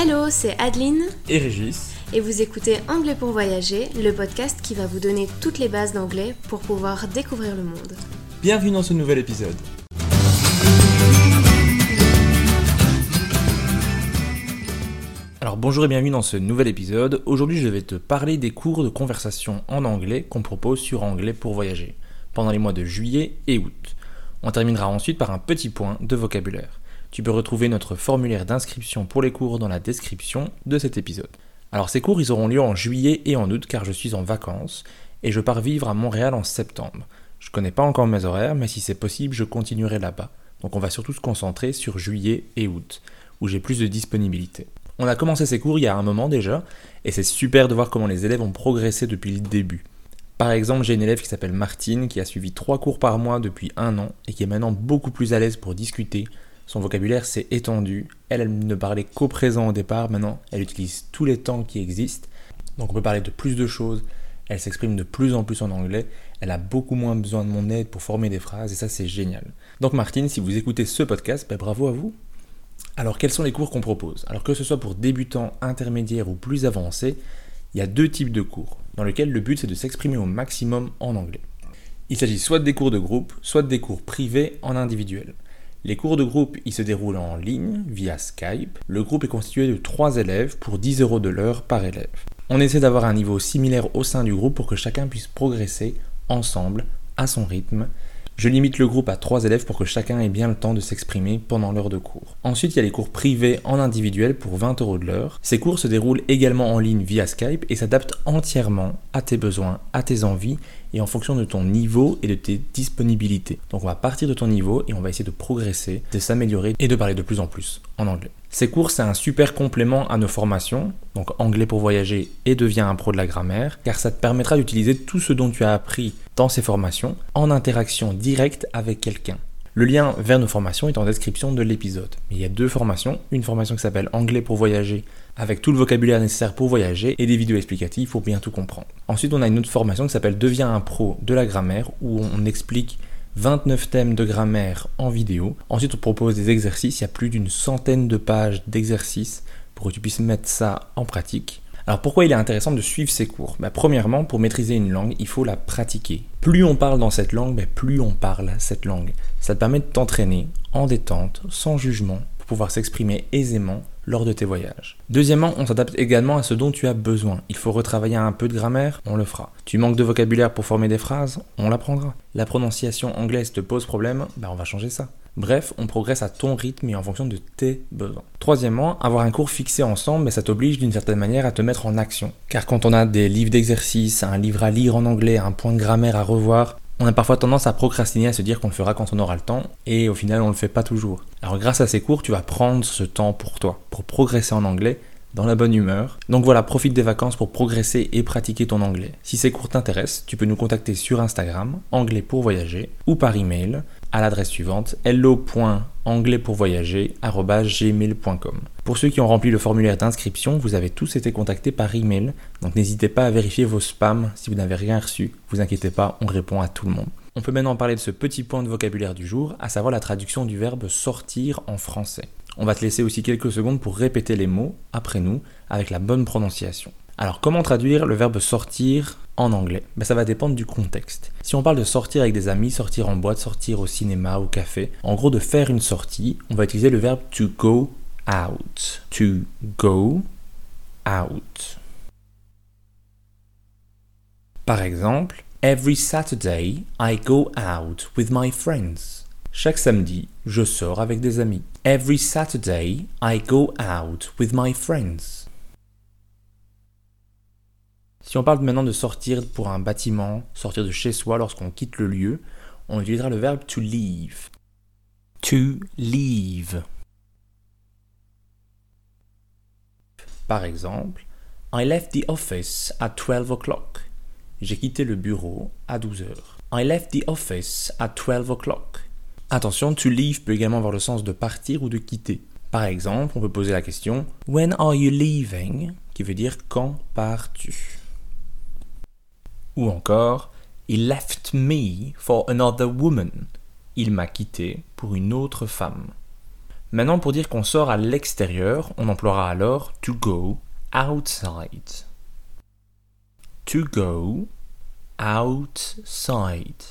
Hello, c'est Adeline et Régis. Et vous écoutez Anglais pour voyager, le podcast qui va vous donner toutes les bases d'anglais pour pouvoir découvrir le monde. Bienvenue dans ce nouvel épisode. Alors bonjour et bienvenue dans ce nouvel épisode. Aujourd'hui je vais te parler des cours de conversation en anglais qu'on propose sur Anglais pour voyager pendant les mois de juillet et août. On terminera ensuite par un petit point de vocabulaire. Tu peux retrouver notre formulaire d'inscription pour les cours dans la description de cet épisode. Alors ces cours, ils auront lieu en juillet et en août car je suis en vacances et je pars vivre à Montréal en septembre. Je connais pas encore mes horaires, mais si c'est possible, je continuerai là-bas. Donc on va surtout se concentrer sur juillet et août, où j'ai plus de disponibilité. On a commencé ces cours il y a un moment déjà, et c'est super de voir comment les élèves ont progressé depuis le début. Par exemple, j'ai une élève qui s'appelle Martine, qui a suivi trois cours par mois depuis un an, et qui est maintenant beaucoup plus à l'aise pour discuter, son vocabulaire s'est étendu. Elle, elle ne parlait qu'au présent au départ. Maintenant, elle utilise tous les temps qui existent. Donc on peut parler de plus de choses. Elle s'exprime de plus en plus en anglais. Elle a beaucoup moins besoin de mon aide pour former des phrases et ça c'est génial. Donc Martine, si vous écoutez ce podcast, ben, bravo à vous. Alors quels sont les cours qu'on propose? Alors que ce soit pour débutants, intermédiaires ou plus avancés, il y a deux types de cours dans lesquels le but c'est de s'exprimer au maximum en anglais. Il s'agit soit des cours de groupe, soit des cours privés en individuel. Les cours de groupe, ils se déroulent en ligne, via Skype. Le groupe est constitué de 3 élèves pour 10 euros de l'heure par élève. On essaie d'avoir un niveau similaire au sein du groupe pour que chacun puisse progresser ensemble, à son rythme. Je limite le groupe à 3 élèves pour que chacun ait bien le temps de s'exprimer pendant l'heure de cours. Ensuite, il y a les cours privés en individuel pour 20 euros de l'heure. Ces cours se déroulent également en ligne via Skype et s'adaptent entièrement à tes besoins, à tes envies et en fonction de ton niveau et de tes disponibilités. Donc on va partir de ton niveau et on va essayer de progresser, de s'améliorer et de parler de plus en plus en anglais. Ces cours, c'est un super complément à nos formations, donc anglais pour voyager et deviens un pro de la grammaire, car ça te permettra d'utiliser tout ce dont tu as appris dans ces formations en interaction directe avec quelqu'un. Le lien vers nos formations est en description de l'épisode. Il y a deux formations, une formation qui s'appelle Anglais pour voyager avec tout le vocabulaire nécessaire pour voyager et des vidéos explicatives pour bien tout comprendre. Ensuite, on a une autre formation qui s'appelle Deviens un pro de la grammaire où on explique 29 thèmes de grammaire en vidéo. Ensuite, on propose des exercices, il y a plus d'une centaine de pages d'exercices pour que tu puisses mettre ça en pratique. Alors pourquoi il est intéressant de suivre ces cours? Bah, Premièrement, pour maîtriser une langue, il faut la pratiquer. Plus on parle dans cette langue, bah, plus on parle cette langue. Ça te permet de t'entraîner en détente, sans jugement, pour pouvoir s'exprimer aisément lors de tes voyages. Deuxièmement, on s'adapte également à ce dont tu as besoin. Il faut retravailler un peu de grammaire, on le fera. Tu manques de vocabulaire pour former des phrases, on l'apprendra. La prononciation anglaise te pose problème, bah on va changer ça. Bref, on progresse à ton rythme et en fonction de tes besoins. Troisièmement, avoir un cours fixé ensemble, mais ça t'oblige d'une certaine manière à te mettre en action. Car quand on a des livres d'exercice, un livre à lire en anglais, un point de grammaire à revoir, on a parfois tendance à procrastiner, à se dire qu'on le fera quand on aura le temps, et au final on le fait pas toujours. Alors grâce à ces cours, tu vas prendre ce temps pour toi, pour progresser en anglais, dans la bonne humeur. Donc voilà, profite des vacances pour progresser et pratiquer ton anglais. Si ces cours t'intéressent, tu peux nous contacter sur Instagram, anglais pour voyager, ou par email, à l'adresse suivante hello.anglaispoursvoyager.gmail.com Pour ceux qui ont rempli le formulaire d'inscription, vous avez tous été contactés par email, donc n'hésitez pas à vérifier vos spams si vous n'avez rien reçu. Vous inquiétez pas, on répond à tout le monde. On peut maintenant parler de ce petit point de vocabulaire du jour, à savoir la traduction du verbe sortir en français. On va te laisser aussi quelques secondes pour répéter les mots après nous avec la bonne prononciation. Alors comment traduire le verbe sortir en anglais? Ben, Ça va dépendre du contexte. Si on parle de sortir avec des amis, sortir en boîte, sortir au cinéma, au café, en gros de faire une sortie, on va utiliser le verbe to go out. To go out. Par exemple, Every Saturday, I go out with my friends. Chaque samedi, je sors avec des amis. Every Saturday, I go out with my friends. Si on parle maintenant de sortir pour un bâtiment, sortir de chez soi lorsqu'on quitte le lieu, on utilisera le verbe to leave. To leave. Par exemple, I left the office at 12 o'clock. J'ai quitté le bureau à 12 heures. I left the office at 12 o'clock. Attention, to leave peut également avoir le sens de partir ou de quitter. Par exemple, on peut poser la question When are you leaving? qui veut dire quand pars-tu? Ou encore He left me for another woman. Il m'a quitté pour une autre femme. Maintenant, pour dire qu'on sort à l'extérieur, on emploiera alors to go outside. To go outside.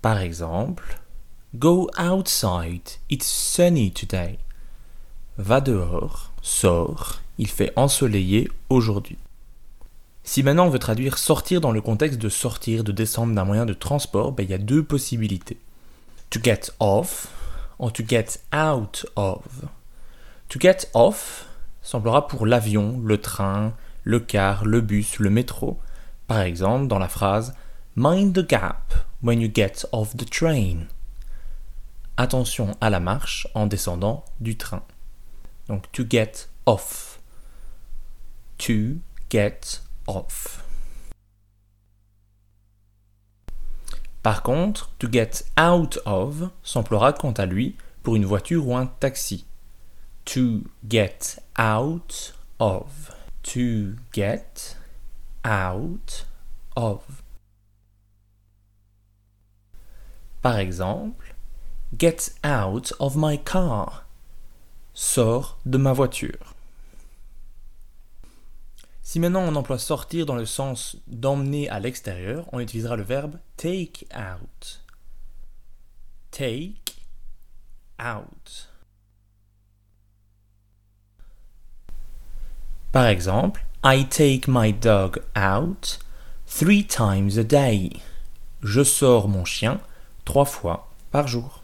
Par exemple, Go outside, it's sunny today. Va dehors, sors, il fait ensoleillé aujourd'hui. Si maintenant on veut traduire sortir dans le contexte de sortir, de descendre d'un moyen de transport, ben, il y a deux possibilités. To get off ou to get out of. To get off semblera pour l'avion, le train, le car, le bus, le métro. Par exemple, dans la phrase Mind the gap when you get off the train. Attention à la marche en descendant du train. Donc to get off. To get Par contre, to get out of s'emploiera quant à lui pour une voiture ou un taxi. To get out of. To get out of. Par exemple, get out of my car. Sors de ma voiture. Si maintenant on emploie sortir dans le sens d'emmener à l'extérieur, on utilisera le verbe take out. Take out. Par exemple, I take my dog out three times a day. Je sors mon chien trois fois par jour.